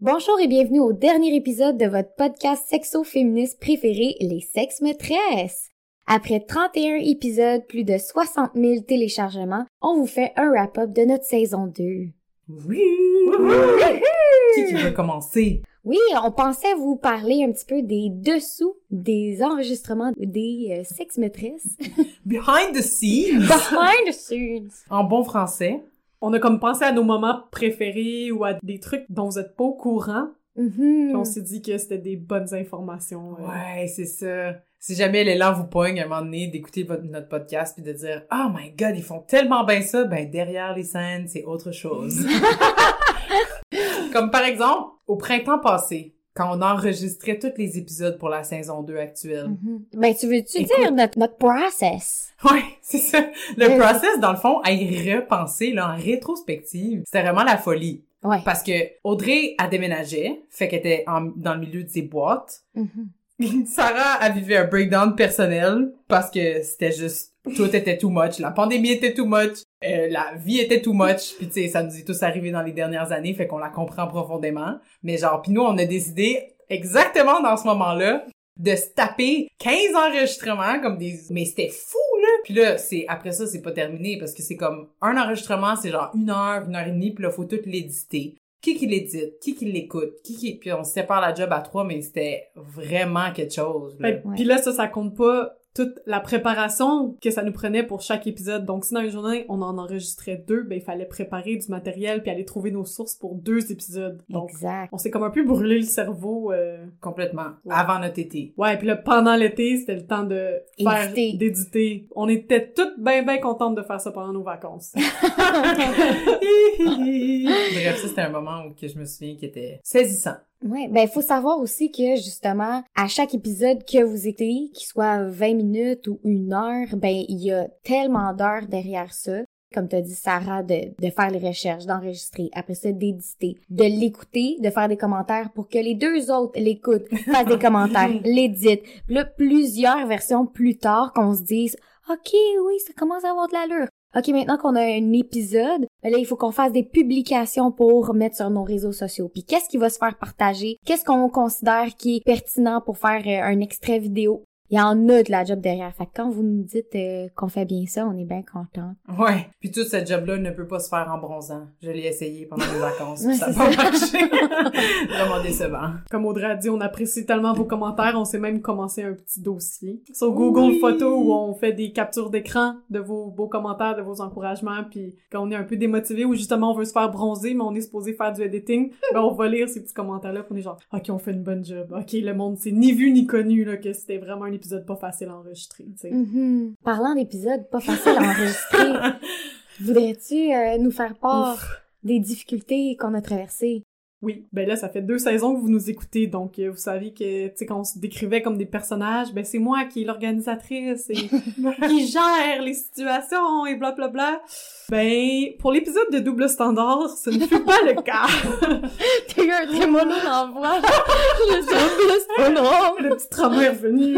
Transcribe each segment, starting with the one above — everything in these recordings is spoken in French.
Bonjour et bienvenue au dernier épisode de votre podcast sexo-féministe préféré, Les Sexes Maîtresses. Après 31 épisodes, plus de 60 000 téléchargements, on vous fait un wrap-up de notre saison 2. Oui! Qui qui veut commencer? Oui, on pensait vous parler un petit peu des dessous des enregistrements des euh, sexes maîtresses. Behind the scenes! Behind the scenes! En bon français. On a comme pensé à nos moments préférés ou à des trucs dont vous êtes pas au courant. Mhm. Puis on s'est dit que c'était des bonnes informations. euh. Ouais, c'est ça. Si jamais l'élan vous pogne à un moment donné d'écouter notre podcast puis de dire « Oh my God, ils font tellement bien ça! » Ben, derrière les scènes, c'est autre chose. Comme par exemple, au printemps passé, quand on enregistrait tous les épisodes pour la saison 2 actuelle. Mhm. Ben, tu veux-tu dire notre, notre process? Ouais, c'est ça. Le Oui. process, dans le fond, à y repenser, là, en rétrospective, c'était vraiment la folie. Ouais. Parce que Audrey a déménagé, fait qu'elle était en- dans le milieu de ses boîtes. Mhm. Sarah a vécu un breakdown personnel parce que c'était juste tout était too much, la pandémie était too much, euh, la vie était too much, puis tu sais ça nous est tous arrivé dans les dernières années, fait qu'on la comprend profondément. Mais genre puis nous on a décidé exactement dans ce moment-là de se taper 15 enregistrements comme des mais c'était fou là. Puis là c'est après ça c'est pas terminé parce que c'est comme un enregistrement c'est genre une heure, une heure et demie, puis là faut tout l'éditer qui qui l'édite, qui qui l'écoute, qui qui... Puis on se sépare la job à trois, mais c'était vraiment quelque chose. Là. Puis là, ça, ça compte pas toute la préparation que ça nous prenait pour chaque épisode. Donc, si dans une journée, on en enregistrait deux, ben, il fallait préparer du matériel puis aller trouver nos sources pour deux épisodes. Donc, Exact. on s'est comme un peu brûlé le cerveau. euh, Complètement. Ouais. Avant notre été. Ouais, puis là, pendant l'été, c'était le temps de faire, Éditer. d'éditer. On était toutes bien, bien contentes de faire ça pendant nos vacances. Bref, ça c'était un moment où que je me souviens qui était saisissant. Ouais, ben il faut savoir aussi que justement à chaque épisode que vous écoutez, qu'il soit 20 minutes ou une heure, ben il y a tellement d'heures derrière ça. Comme t'as dit Sarah, de, de faire les recherches, d'enregistrer, après ça d'éditer, de l'écouter, de faire des commentaires pour que les deux autres l'écoutent, fassent des commentaires, l'éditent. Là, plusieurs versions plus tard qu'on se dise OK, oui, ça commence à avoir de l'allure. OK, maintenant qu'on a un épisode, ben là, il faut qu'on fasse des publications pour mettre sur nos réseaux sociaux. Puis qu'est-ce qui va se faire partager? Qu'est-ce qu'on considère qui est pertinent pour faire euh, un extrait vidéo? Il y en a de la job derrière. Fait que quand vous nous dites euh, qu'on fait bien ça, on est bien content. Ouais. Puis tout ce job-là ne peut pas se faire en bronzant. Je l'ai essayé pendant mes vacances. Ouais, ça n'a c'est pas marché. Vraiment décevant. Comme Audrey a dit, on apprécie tellement vos commentaires, on s'est même commencé un petit dossier sur Google Oui. Photos où on fait des captures d'écran de vos beaux commentaires, de vos encouragements, puis quand on est un peu démotivé ou justement on veut se faire bronzer, mais on est supposé faire du editing, ben on va lire ces petits commentaires-là, on est genre, ok, on fait une bonne job, ok, le monde c'est ni vu ni connu là que c'était vraiment un épisode pas facile à enregistrer, tu sais. Mhm. Parlant d'épisodes pas faciles à enregistrer, voudrais-tu euh, nous faire part des difficultés qu'on a traversées? Oui, ben là, ça fait deux saisons que vous nous écoutez, donc euh, vous savez que, tu sais, quand on se décrivait comme des personnages, ben c'est moi qui est l'organisatrice et qui gère les situations et bla bla bla. Ben, pour l'épisode de Double Standard, ce ne fut pas le cas. T'as eu un trémolo. Je sais pas, non. le petit trauma est revenu.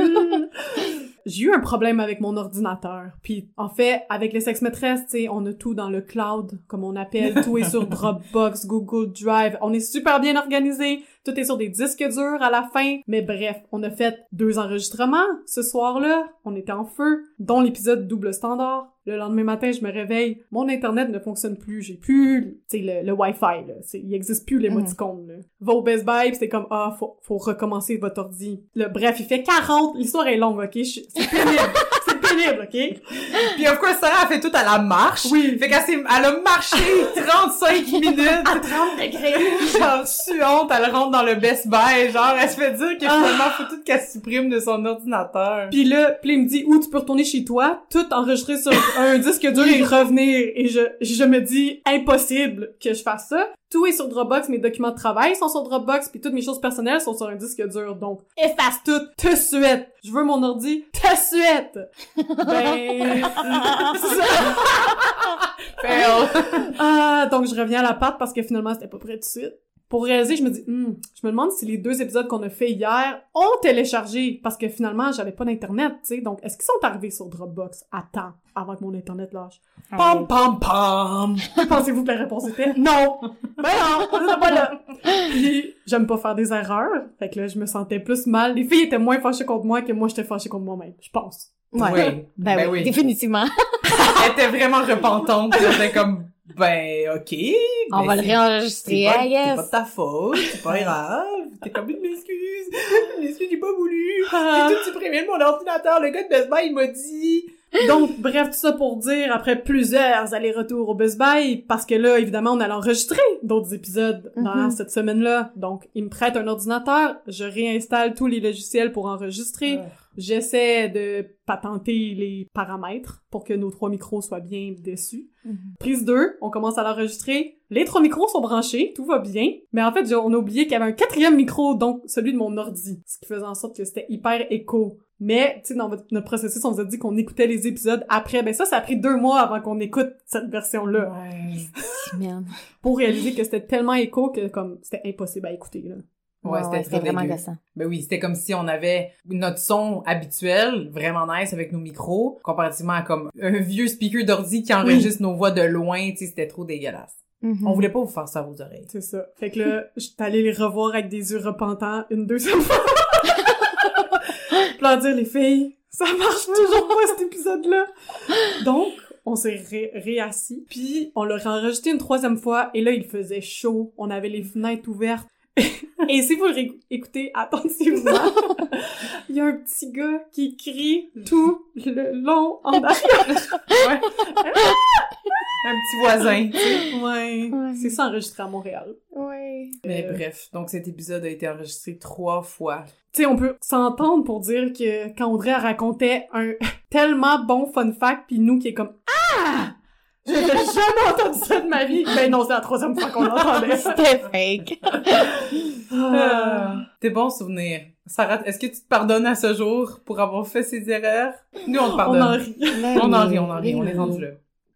J'ai eu un problème avec mon ordinateur. Puis, en fait, avec les sex maîtresses, tu sais, on a tout dans le cloud, comme on appelle. Tout est sur Dropbox, Google Drive. On est super bien organisé. Tout est sur des disques durs à la fin. Mais bref, on a fait deux enregistrements ce soir-là. On était en feu, dont l'épisode double standard. Le lendemain matin, je me réveille. Mon Internet ne fonctionne plus. J'ai plus, tu sais, le, le Wi-Fi, là. Il existe plus l'émoticône, là. Va au Best Buy, c'est comme, ah, faut, faut recommencer votre ordi. Le, bref, il fait 40. L'histoire est longue, ok? C'est pénible. c'est pénible, ok? Puis of course, Sarah a fait tout à la marche. Oui. Fait qu'elle s'est, elle a marché 35 minutes. À 30 degrés. genre suante, elle rentre dans le Best Buy, genre elle se fait dire que finalement faut tout qu'elle supprime de son ordinateur. Puis là, puis il me dit où tu peux retourner chez toi, tout enregistrer sur un disque dur et revenir. Et je, je me dis impossible que je fasse ça. Tout est sur Dropbox, mes documents de travail sont sur Dropbox, puis toutes mes choses personnelles sont sur un disque dur. Donc, efface tout, te suite. Je veux mon ordi, te suite. Ben. Fail. Ah, donc je reviens à la patte parce que finalement c'était pas prêt tout de suite. Pour réaliser, je me dis, Hmm, je me demande si les deux épisodes qu'on a fait hier ont téléchargé parce que finalement j'avais pas d'internet, tu sais. Donc est-ce qu'ils sont arrivés sur Dropbox? À temps avant que mon internet lâche Pam pam pam. Pensez-vous que la réponse était? Non. Ben non, on est pas là. Puis j'aime pas faire des erreurs, fait que là je me sentais plus mal. Les filles étaient moins fâchées contre moi que moi j'étais fâchée contre moi-même, je pense. Ouais. Oui. Ben, Ben oui, oui. définitivement. Elle était vraiment repentante. était comme, ben, ok. On ben, va le réenregistrer, C'est pas, I c'est pas de ta faute, c'est pas grave. T'es comme une excuse. Une excuse, j'ai pas voulu. Ah. J'ai tout supprimé de mon ordinateur. Le gars de Best Buy, il m'a dit. Donc, bref, tout ça pour dire, après plusieurs allers-retours au Best Buy, parce que là, évidemment, on allait enregistrer d'autres épisodes dans Mhm. cette semaine-là. Donc, il me prête un ordinateur, je réinstalle tous les logiciels pour enregistrer. J'essaie de patenter les paramètres pour que nos trois micros soient bien dessus. Mhm. Prise 2, on commence à l'enregistrer. Les trois micros sont branchés, tout va bien. Mais en fait, on a oublié qu'il y avait un quatrième micro, donc celui de mon ordi. Ce qui faisait en sorte que c'était hyper écho. Mais, tu sais, dans notre processus, on vous a dit qu'on écoutait les épisodes après. Ben ça, ça a pris deux mois avant qu'on écoute cette version-là. Ouais. Merde. Pour réaliser que c'était tellement écho que, comme, c'était impossible à écouter, là. Ouais, c'était très vraiment dégueu. gossant. Ben oui, c'était comme si on avait notre son habituel, vraiment nice avec nos micros, comparativement à comme un vieux speaker d'ordi qui enregistre nos voix de loin, tu sais, c'était trop dégueulasse. Mhm. On voulait pas vous faire ça à vos oreilles. C'est ça. Fait que là, j'étais allée les revoir avec des yeux repentants une deuxième fois. Leur dire, les filles, ça marche toujours pas cet épisode-là. Donc, on s'est ré réassis, puis on l'a enregistré une troisième fois, et là, il faisait chaud, on avait les fenêtres ouvertes. Et si vous écoutez attentivement, il y a un petit gars qui crie tout le long en arrière. Ouais. un petit voisin, tu sais. Ouais. Ouais. C'est ça enregistré à Montréal. Ouais. Mais Euh, bref, donc cet épisode a été enregistré trois fois. Tu sais, on peut s'entendre pour dire que quand Audrey elle racontait un tellement bon fun fact, puis nous qui est comme Ah! J'avais jamais entendu ça de ma vie. Ben non, c'est la troisième fois qu'on l'entendait. C'était fake. Ah. Tes bons souvenirs. Sarah, est-ce que tu te pardonnes à ce jour pour avoir fait ces erreurs? Nous, on te On pardonne. en rit. On en rit, on en rit, on est rendu là.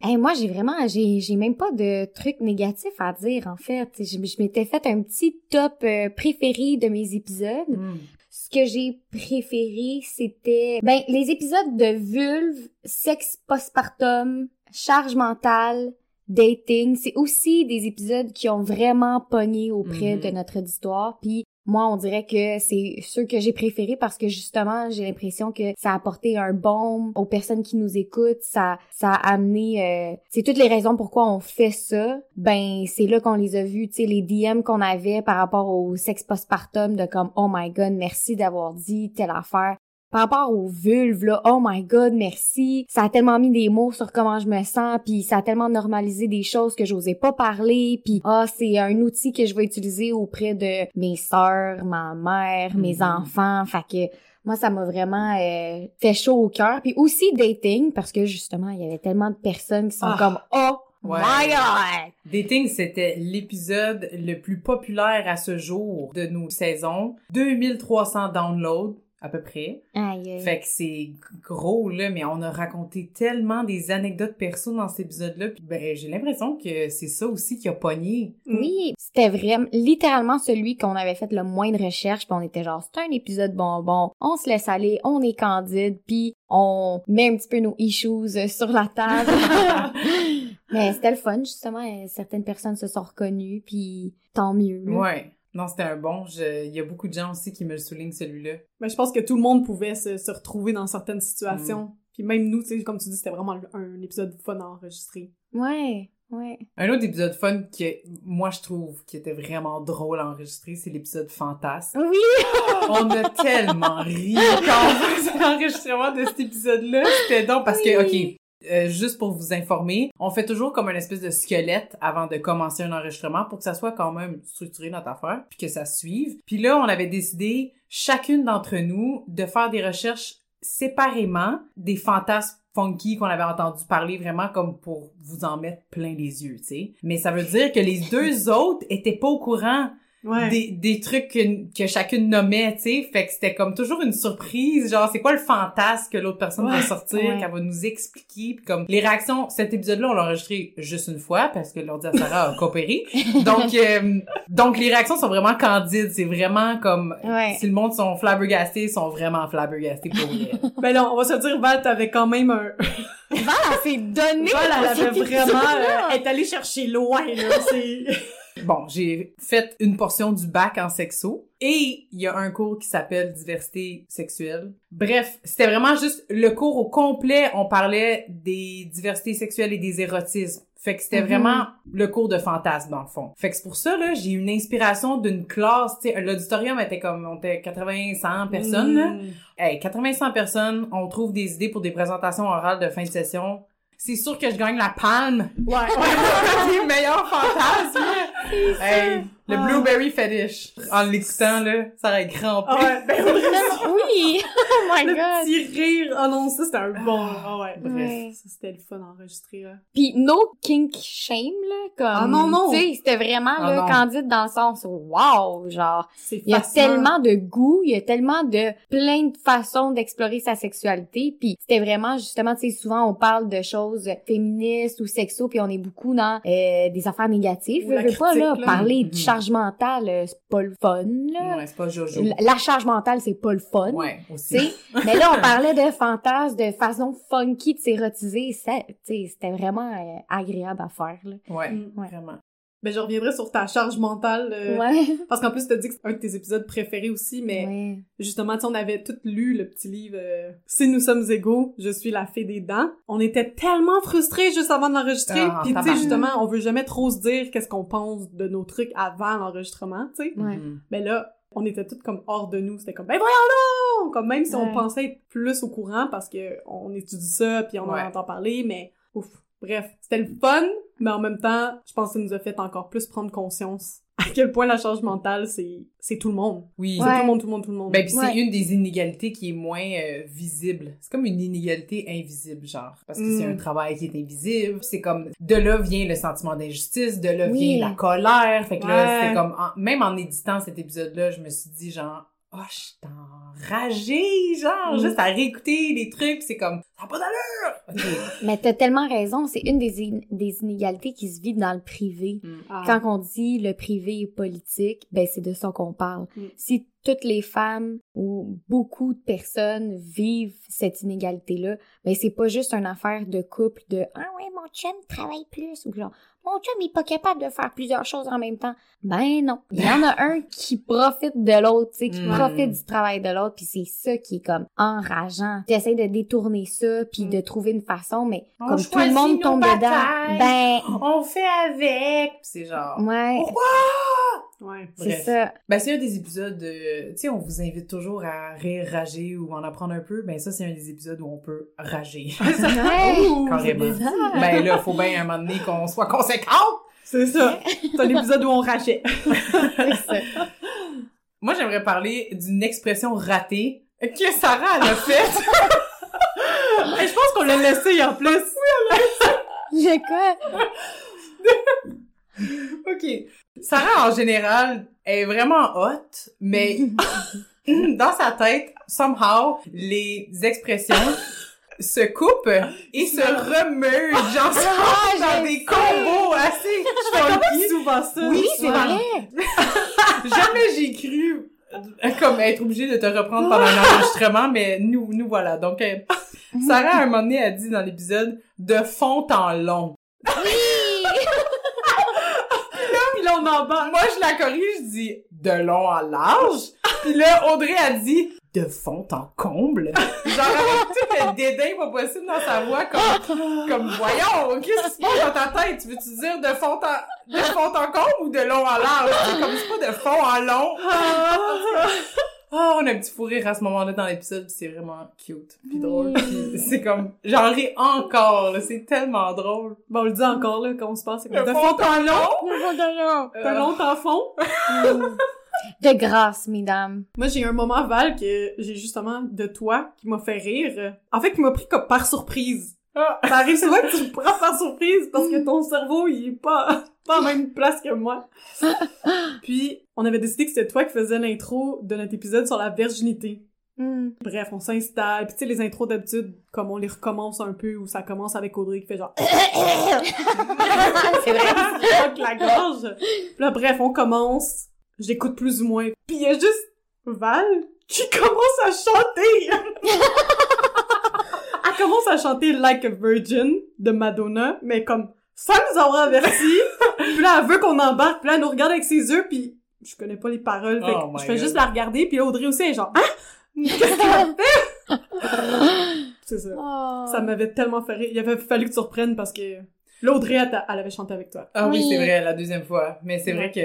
Hey, moi, j'ai vraiment, j'ai, j'ai même pas de trucs négatifs à dire, en fait. Je, je m'étais fait un petit top euh, préféré de mes épisodes. Hmm. Ce que j'ai préféré, c'était, ben, les épisodes de vulve, sexe postpartum, charge mentale, dating. C'est aussi des épisodes qui ont vraiment pogné auprès Mhm. de notre auditoire. Puis moi, on dirait que c'est ceux que j'ai préférés parce que justement, j'ai l'impression que ça a apporté un baume aux personnes qui nous écoutent. Ça, ça a amené, euh, c'est toutes les raisons pourquoi on fait ça. Ben, c'est là qu'on les a vus, tu sais, les DM qu'on avait par rapport au sexe postpartum de comme, oh my god, merci d'avoir dit telle affaire. Par rapport aux vulves, là, oh my god, merci. Ça a tellement mis des mots sur comment je me sens, puis ça a tellement normalisé des choses que j'osais pas parler, puis ah, c'est un outil que je vais utiliser auprès de mes sœurs, ma mère, mes Mhm. enfants. Fait que moi, ça m'a vraiment euh, fait chaud au cœur. Puis aussi dating, parce que justement, il y avait tellement de personnes qui sont Ah. comme oh Ouais. my god. Dating, c'était l'épisode le plus populaire à ce jour de nos saisons. 2300 downloads, à peu près. Aïe. aïe. Fait que c'est gros, là, mais on a raconté tellement des anecdotes perso dans cet épisode-là. Puis ben, j'ai l'impression que c'est ça aussi qui a pogné. Oui, c'était vraiment littéralement celui qu'on avait fait le moins de recherches, puis on était genre c'est un épisode bonbon, on se laisse aller, on est candide, puis on met un petit peu nos issues euh, sur la table. Mais c'était le fun justement, euh, certaines personnes se sont reconnues, puis tant mieux. Ouais. Non, c'était un bon. Je- Il y a beaucoup de gens aussi qui me le soulignent, celui-là. Mais je pense que tout le monde pouvait se, se retrouver dans certaines situations. Puis même nous, tu sais, comme tu dis, c'était vraiment un épisode fun à enregistrer. Ouais, ouais. Un autre épisode fun que moi je trouve qui était vraiment drôle à enregistrer, c'est l'épisode Fantasme. Oui. On a tellement ri quand on faisait l'enregistrement de cet épisode-là. C'était donc parce que, ok, euh, juste pour vous informer, on fait toujours comme une espèce de squelette avant de commencer un enregistrement pour que ça soit quand même structuré notre affaire, puis que ça suive. Puis là, on avait décidé, chacune d'entre nous, de faire des recherches séparément des fantasmes funky qu'on avait entendu parler vraiment comme pour vous en mettre plein les yeux, tu sais. Mais ça veut dire que les deux autres étaient pas au courant Ouais. des, des trucs que, que chacune nommait, tu sais. Fait que c'était comme toujours une surprise. Genre, c'est quoi le fantasme que l'autre personne va sortir, ouais. qu'elle va nous expliquer. Puis comme les réactions, cet épisode-là, on l'a enregistré juste une fois parce que l'ordi à Sarah a coopéré. Donc, euh, donc les réactions sont vraiment candides. C'est vraiment comme Ouais. si le monde sont flabbergastés, ils sont vraiment flabbergastés pour vrai. Ben non, on va se dire, Val, t'avais quand même un... Val, elle s'est donnée Val, elle avait vraiment... euh, elle est allée chercher loin, là. C'est... Bon, j'ai fait une portion du bac en sexo et il y a un cours qui s'appelle diversité sexuelle. Bref, c'était vraiment juste le cours au complet, on parlait des diversités sexuelles et des érotismes. Fait que c'était Mhm. vraiment le cours de fantasme dans le fond. Fait que c'est pour ça là, j'ai eu une inspiration d'une classe, tu sais, l'auditorium était comme on était 80 100 personnes là. Mm. Hey, 80 100 personnes, on trouve des idées pour des présentations orales de fin de session. C'est sûr que je gagne la palme Ouais, ouais. les meilleurs fantasmes. Hey, le Ah. blueberry fetish. En l'écoutant, là, ça aurait crampé. Ah ouais, ben vraiment. Oui! Oh my Le god! petit rire. Ah non, ça, c'était un bon... Ah ouais, bref. Ouais. Ça, c'était le fun enregistré, là. Puis no kink shame, là, comme... Ah non, non. Tu sais, c'était vraiment, Ah là, non. candide dans le sens, wow! Genre, C'est il y a tellement de goût, il y a tellement de plein de façons d'explorer sa sexualité, puis c'était vraiment, justement, tu sais, souvent, on parle de choses féministes ou sexo, puis on est beaucoup dans euh, des affaires négatives. Je veux pas, là, critique, là. parler de Mhm. Charge mentale, euh, c'est pas le fun, là. Ouais, c'est pas Jojo. La- La charge mentale, c'est pas le fun. Ouais, aussi. Mais là, on parlait de fantasmes, de façon funky de s'érotiser. C'était vraiment euh, agréable à faire. Là. Ouais, Mm. Ouais. vraiment. Ben, je reviendrai sur ta charge mentale. euh, Ouais. Parce qu'en plus, t'as dit que c'est un de tes épisodes préférés aussi, mais Ouais. justement, tu sais, on avait tout lu le petit livre euh, Si nous sommes égaux, je suis la fée des dents. On était tellement frustrés juste avant de l'enregistrer. Ah, Puis tu sais, justement, on veut jamais trop se dire qu'est-ce qu'on pense de nos trucs avant l'enregistrement, tu sais. Ouais. Mhm. Mais là, on était toutes comme hors de nous. C'était comme, ben voyons donc! Comme même si on pensait être plus au courant parce que on étudie ça puis on Ouais. en entend parler, mais ouf. Bref, c'était le fun, mais en même temps, je pense que ça nous a fait encore plus prendre conscience à quel point la charge mentale, c'est, c'est tout le monde. Oui. C'est Ouais. tout le monde, tout le monde, tout le monde. Ben, pis Ouais. c'est une des inégalités qui est moins euh, visible. C'est comme une inégalité invisible, genre. Parce que c'est Mm. un travail qui est invisible. C'est comme, de là vient le sentiment d'injustice, de là Oui. vient la colère. Fait que là, c'est comme, en- même en éditant cet épisode-là, je me suis dit, genre, oh, je suis enragée, genre, Mm. juste à réécouter les trucs, c'est comme, ça n'a pas d'allure! Ok. Mais t'as tellement raison. C'est une des, in- des inégalités qui se vit dans le privé. Ah. Quand on dit le privé est politique, ben c'est de ça qu'on parle. Mm. Si toutes les femmes ou beaucoup de personnes vivent cette inégalité-là, ben c'est pas juste une affaire de couple de ah ouais mon chum travaille plus ou genre mon chum il est pas capable de faire plusieurs choses en même temps. Ben non, il y en a un qui profite de l'autre, tu sais, qui Mm. profite du travail de l'autre, puis c'est ça qui est comme enrageant. T'essaies de détourner ça puis Mm. de trouver une façon, mais On comme tout le monde tombe batailles. dedans, ben On fait avec! Pis c'est genre, ouais, pourquoi? Ouais. c'est ça. Ben, c'est un des épisodes, euh, tu sais, on vous invite toujours à rire, rager ou en apprendre un peu. Ben, ça, c'est un des épisodes où on peut rager. Ouais. Ouh, Carrément. ben là, faut bien un moment donné qu'on soit conséquent. C'est ça. C'est un épisode où on rachait. Moi, j'aimerais parler d'une expression ratée que Sarah elle a faite. Et je pense qu'on l'a laissé en plus. Le quoi? OK. Sarah, en général, est vraiment hot, mais dans sa tête, somehow, les expressions se coupent et se remergent ensemble Ah, dans je des combos assez funky. souvent ça. Oui, C'est vrai. Jamais j'ai cru comme être obligée de te reprendre pendant un enregistrement, mais nous, nous voilà. Donc, euh, Sarah, à un moment donné, a dit dans l'épisode « de fond en long là, on en ». bat. Moi, je la corrige, je dis « de long en large ». Puis là, Audrey a dit « de fond en comble ». Genre, avec tout le dédain pas possible dans sa voix, comme, comme voyons, qu'est-ce qui se passe dans ta tête? Tu veux-tu dire de fond en, de fond en comble ou de long en large? Comme, c'est pas de fond en long. Ah, on a un petit fou rire à ce moment-là dans l'épisode, pis c'est vraiment cute, puis drôle. Puis c'est comme, j'en ris encore, là, c'est tellement drôle. Bon, on le dit encore, là, quand on se passe. c'est De comme, De fond fond en long? Euh, De long en fond? De grâce, mesdames. Moi, j'ai un moment, Val, que j'ai justement de toi qui m'a fait rire. En fait, qui m'a pris comme par surprise. Ah. Ça arrive souvent que tu me prends par surprise parce que ton cerveau, il est pas, pas en même place que moi. Puis, on avait décidé que c'était toi qui faisais l'intro de notre épisode sur la virginité. Hmm. Bref, on s'installe. Puis tu sais, les intros d'habitude, comme on les recommence un peu, où ça commence avec Audrey qui fait genre... c'est vrai. Fuck la gorge. Puis là, bref, on commence. J'écoute plus ou moins. Puis il y a juste Val qui commence à chanter. Elle commence à chanter Like a Virgin de Madonna, mais comme sans nous avoir averti. Puis là, elle veut qu'on embarque. Puis là, elle nous regarde avec ses yeux, puis je connais pas les paroles. Fait Oh je fais God. juste la regarder, puis là, Audrey aussi elle est genre « Hein? Qu'est-ce qu'elle a fait? » C'est ça. Oh. Ça m'avait tellement fait rire. Il avait fallu que tu reprennes parce que l'Audrey, elle, elle avait chanté avec toi. Ah oui, Oui. c'est vrai, la deuxième fois. Mais c'est vrai que...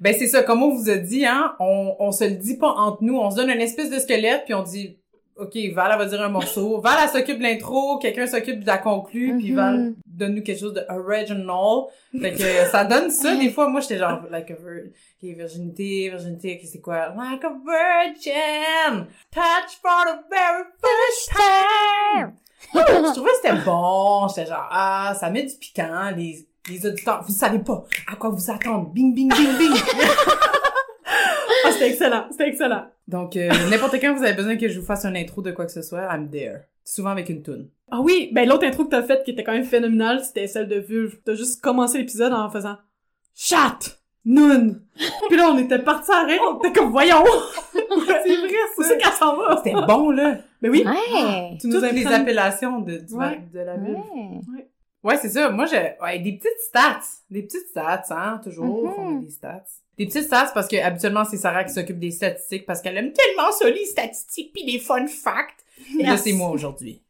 Ben c'est ça, comme on vous a dit, hein, on, on se le dit pas entre nous. On se donne une espèce de squelette, puis on dit... OK, Val, elle va dire un morceau. Val, elle s'occupe de l'intro. Quelqu'un s'occupe de la conclue. Puis Mhm. Val, donne-nous quelque chose de original. Fait que ça donne ça. Des fois, moi, j'étais genre, like a vir- ok, virginité, virginité, ok, c'est quoi? Like a virgin, touch for the very first time. je trouvais que c'était bon. J'étais genre, ah, ça met du piquant. Les, les auditeurs, vous savez pas à quoi vous attendre. Bing, bing, bing, bing. Ah, c'était excellent. C'était excellent. Donc, euh, n'importe quand vous avez besoin que je vous fasse une intro de quoi que ce soit, I'm there. Souvent avec une toune. Ah oui, ben l'autre intro que t'as faite qui était quand même phénoménale, c'était celle de Vulve. T'as juste commencé l'épisode en faisant Chat! Noun! Puis là, on était partis à rire, on était comme voyons! c'est vrai, c'est ça qu'elle s'en va! C'était bon, là. Mais oui! Ouais. Tu nous Toutes les appellations de, du- Ouais. de la ville. Ouais. Ouais, c'est ça. Moi, j'ai ouais, des petites stats. Des petites stats, hein, toujours. Mhm. On a des stats. Des petites stats parce que habituellement, c'est Sarah qui s'occupe des statistiques parce qu'elle aime tellement ça, les statistiques puis les fun facts. Et là, c'est moi aujourd'hui.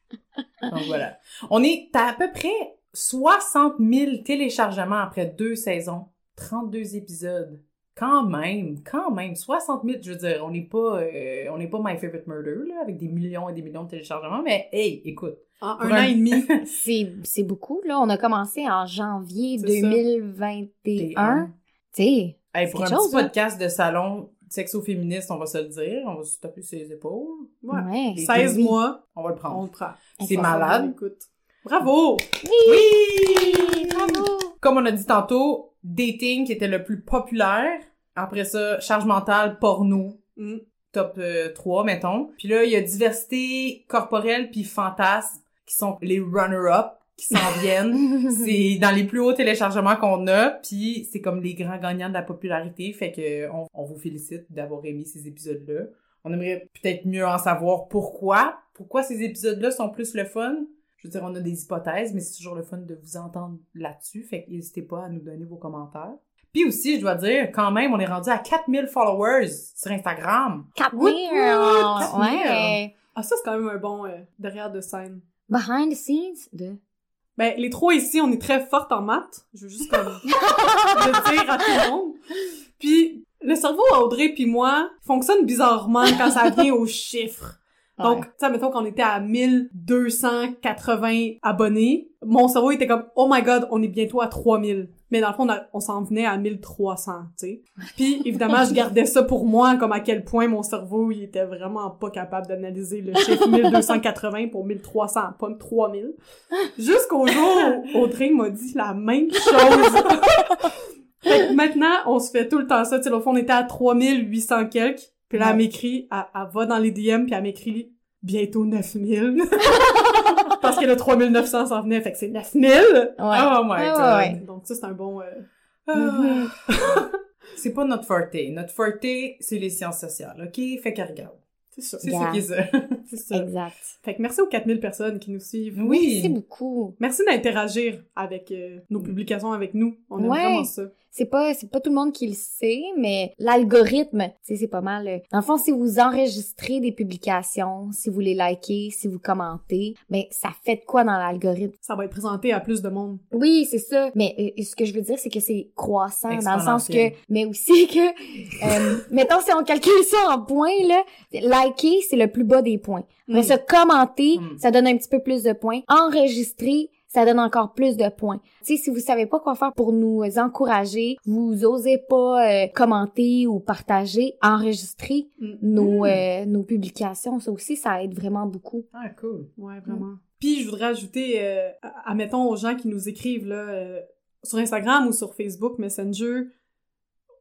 Donc voilà. On est à, à peu près 60 000 téléchargements après deux saisons, 32 épisodes. Quand même, quand même, 60 000, je veux dire, on n'est pas, euh, on n'est pas My Favorite Murder, là, avec des millions et des millions de téléchargements, mais hey, écoute. En Pour un an et demi. C'est, c'est beaucoup, là. On a commencé en janvier C'est ça. 2021. Tu sais. Hey, pour un petit hein? podcast de salon sexo-féministe, on va se le dire, on va se taper ses épaules, Ouais. Ouais. Les 16 oui. mois, on va le on prendre. le prend. C'est On malade. Écoute. Bravo! Oui! Bravo! Comme on a dit tantôt, dating qui était le plus populaire. Après ça, charge mentale, porno, Mm. top euh, 3, mettons. Puis là, il y a diversité corporelle puis fantasme qui sont les runner-up qui s'en viennent. c'est dans les plus hauts téléchargements qu'on a, puis c'est comme les grands gagnants de la popularité, fait que on, on vous félicite d'avoir aimé ces épisodes-là. On aimerait peut-être mieux en savoir pourquoi, pourquoi ces épisodes-là sont plus le fun? Je veux dire, on a des hypothèses, mais c'est toujours le fun de vous entendre là-dessus, fait que n'hésitez pas à nous donner vos commentaires. Puis aussi, je dois dire, quand même, on est rendu à 4000 followers sur Instagram. Quatre Woot, mille, woot. Ouais. Ah, ça, c'est quand même un bon euh, derrière de scène. Behind the scenes de... Ben, les trois ici, on est très fortes en maths. Je veux juste comme le dire à tout le monde. Puis, le cerveau Audrey puis moi fonctionne bizarrement quand ça vient aux chiffres. Donc, tu sais, mettons qu'on était à 1280 abonnés, mon cerveau était comme « Oh my God, on est bientôt à 3000 ». Mais dans le fond, on, s'en venait à 1300, tu sais. Puis, évidemment, je gardais ça pour moi, comme à quel point mon cerveau, il était vraiment pas capable d'analyser le chiffre 1280 pour 1300, pas 3000. Jusqu'au jour où Audrey m'a dit la même chose. fait que maintenant, on se fait tout le temps ça. Tu sais, au fond, on était à 3800 quelques. Puis là, elle m'écrit, elle, elle va dans les DM, puis elle m'écrit bientôt 9000. Parce que le 3900 s'en venait, fait que c'est 9000. Ouais. Oh my Ouais, god. ouais. Donc ça, c'est un bon... euh, Ah. C'est pas notre forte. Notre forte, c'est les sciences sociales, OK? Fait qu'elle regarde. C'est ça. C'est Yeah. ça qui est ça. C'est ça. Exact. Fait que merci aux 4000 personnes qui nous suivent. Oui. Merci beaucoup. Merci d'interagir avec euh, nos publications avec nous. On aime Ouais. vraiment ça. C'est pas, c'est pas tout le monde qui le sait, mais l'algorithme, tu sais, c'est pas mal. euh, Dans le fond, si vous enregistrez des publications, si vous les likez, si vous commentez, ben, ça fait de quoi dans l'algorithme? Ça va être présenté à plus de monde. Oui, c'est ça. Mais euh, ce que je veux dire, c'est que c'est croissant dans le sens que, mais aussi que, euh, mettons si on calcule ça en points là, liker c'est le plus bas des points. Après Mm. ça, commenter, Mm. ça donne un petit peu plus de points. Enregistrer, ça donne encore plus de points. Tu sais, si vous savez pas quoi faire pour nous encourager, vous osez pas euh, commenter ou partager, enregistrer Mm. nos, euh, nos publications, ça aussi, ça aide vraiment beaucoup. Ah, cool. Ouais, vraiment. Puis je voudrais ajouter, euh, admettons aux gens qui nous écrivent là euh, sur Instagram ou sur Facebook Messenger,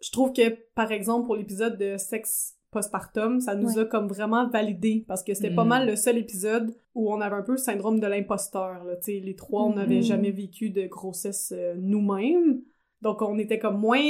je trouve que par exemple pour l'épisode de sexe postpartum, ça nous Ouais. a comme vraiment validé parce que c'était pas Mm. mal le seul épisode où on avait un peu le syndrome de l'imposteur. là. Tu sais, les trois, on n'avait Mhm. jamais vécu de grossesse euh, nous-mêmes, donc on était comme moins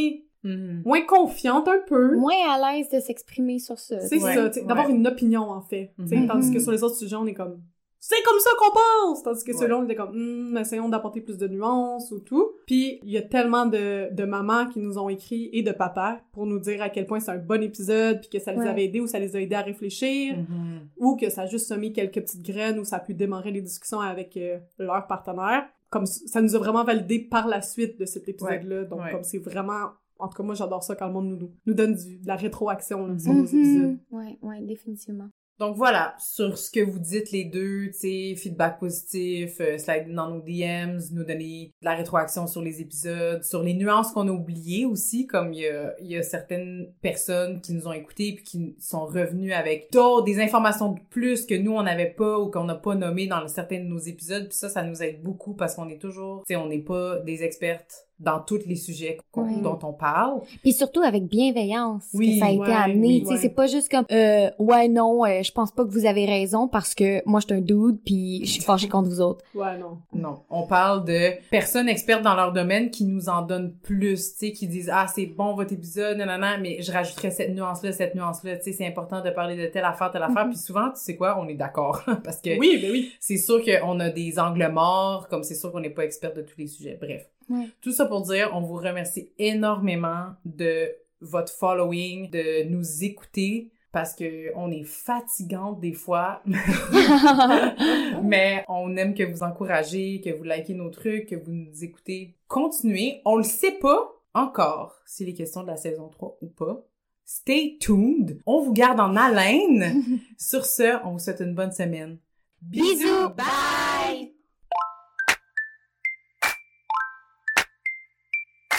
Mhm. moins confiante un peu. Moins à l'aise de s'exprimer sur ça. C'est Ouais, ça, d'avoir une opinion en fait. Mhm. Tandis que sur les autres sujets, on est comme c'est comme ça qu'on pense! Tandis que Ouais. celui-là, on était comme Hmm, essayons d'apporter plus de nuances ou tout. Puis il y a tellement de, de mamans qui nous ont écrit et de papas pour nous dire à quel point c'est un bon épisode, puis que ça les Ouais. avait aidés ou ça les a aidés à réfléchir, Mhm. ou que ça a juste semé quelques petites graines ou ça a pu démarrer les discussions avec euh, leur partenaire. Comme ça nous a vraiment validé par la suite de cet épisode-là. Donc Ouais. comme c'est vraiment... En tout cas, moi, j'adore ça quand le monde nous, nous donne du, de la rétroaction là, sur nos Mhm. épisodes. Ouais, ouais, définitivement. Donc voilà, sur ce que vous dites les deux, tu feedback positif, euh, slide dans nos DMs, nous donner de la rétroaction sur les épisodes, sur les nuances qu'on a oubliées aussi, comme il y a, y certaines personnes qui nous ont écoutés puis qui sont revenues avec des informations de plus que nous on n'avait pas ou qu'on n'a pas nommé dans certains de nos épisodes, puis ça, ça nous aide beaucoup parce qu'on est toujours, tu on n'est pas des expertes dans tous les sujets qu'on- Ouais. dont on parle. Puis surtout avec bienveillance Oui, que ça a été ouais, amené. oui, tu sais, ouais. c'est pas juste comme euh, ouais non, euh, je pense pas que vous avez raison parce que moi je suis un dude puis je suis fâchée contre vous autres. Ouais, non. Non, on parle de personnes expertes dans leur domaine qui nous en donnent plus, tu sais, qui disent ah c'est bon votre épisode, nanana, mais je rajouterais cette nuance là, cette nuance là, tu sais, c'est important de parler de telle affaire, telle affaire, Mhm. puis souvent tu sais quoi, on est d'accord parce que Oui, ben oui. c'est sûr qu'on a des angles morts, comme c'est sûr qu'on n'est pas expert de tous les sujets. Bref, Ouais. tout ça pour dire, on vous remercie énormément de votre following, de nous écouter. Parce que on est fatigante des fois, mais on aime que vous encouragez, que vous likez nos trucs, que vous nous écoutez. Continuez. On le sait pas encore s'il est question de la saison 3 ou pas. Stay tuned. On vous garde en haleine. Sur ce, on vous souhaite une bonne semaine. Bisous, bye.